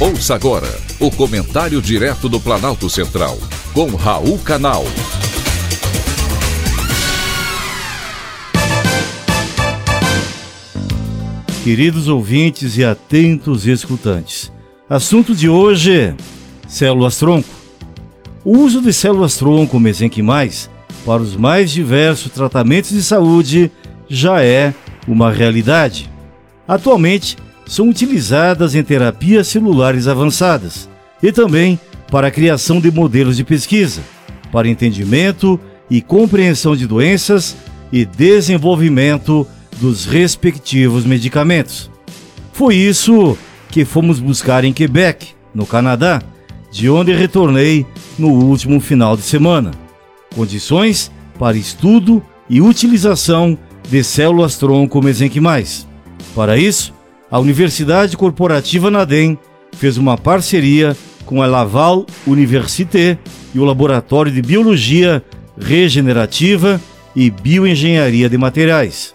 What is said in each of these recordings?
Ouça agora o comentário direto do Planalto Central, com Raul Canal. Queridos ouvintes e atentos escutantes, assunto de hoje: células tronco. O uso de células tronco mesenquimais para os mais diversos tratamentos de saúde já é uma realidade. Atualmente, são utilizadas em terapias celulares avançadas e também para a criação de modelos de pesquisa, para entendimento e compreensão de doenças e desenvolvimento dos respectivos medicamentos. Foi isso que fomos buscar em Quebec, no Canadá, de onde retornei no último final de semana. Condições para estudo e utilização de células tronco mesenquimais. Para isso, a Universidade Corporativa Nadem fez uma parceria com a Laval Université e o Laboratório de Biologia Regenerativa e Bioengenharia de Materiais.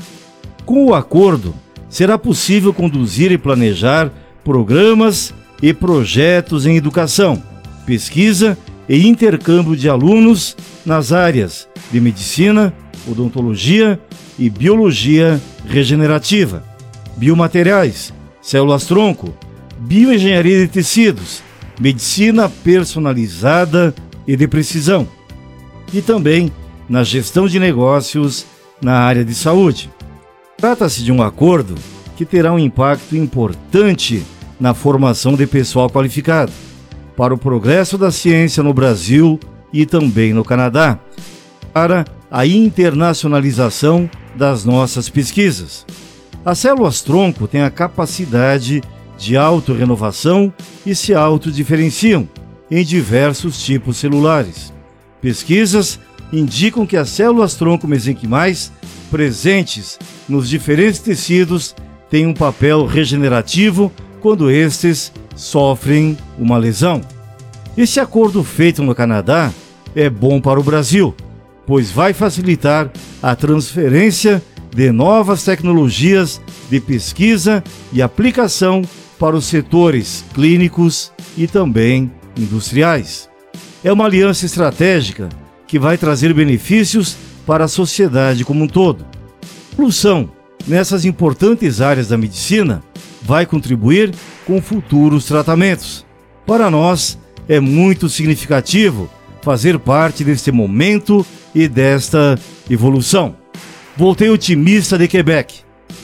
Com o acordo, será possível conduzir e planejar programas e projetos em educação, pesquisa e intercâmbio de alunos nas áreas de medicina, odontologia e biologia regenerativa, biomateriais, células-tronco, bioengenharia de tecidos, medicina personalizada e de precisão, e também na gestão de negócios na área de saúde. Trata-se de um acordo que terá um impacto importante na formação de pessoal qualificado para o progresso da ciência no Brasil e também no Canadá, para a internacionalização das nossas pesquisas. As células-tronco têm a capacidade de autorrenovação e se autodiferenciam em diversos tipos celulares. Pesquisas indicam que as células-tronco mesenquimais presentes nos diferentes tecidos têm um papel regenerativo quando estes sofrem uma lesão. Esse acordo feito no Canadá é bom para o Brasil, pois vai facilitar a transferência de novas tecnologias de pesquisa e aplicação para os setores clínicos e também industriais. É uma aliança estratégica que vai trazer benefícios para a sociedade como um todo. A solução nessas importantes áreas da medicina vai contribuir com futuros tratamentos. Para nós, é muito significativo fazer parte deste momento e desta evolução. Voltei otimista de Quebec,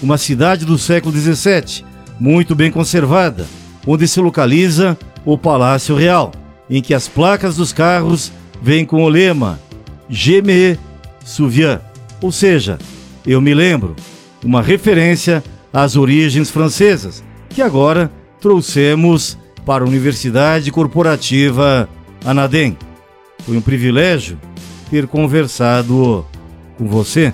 uma cidade do século XVII, muito bem conservada, onde se localiza o Palácio Real, em que as placas dos carros vêm com o lema Geme Souviens, ou seja, eu me lembro, uma referência às origens francesas, que agora trouxemos para a Universidade Corporativa Anadem. Foi um privilégio ter conversado com você.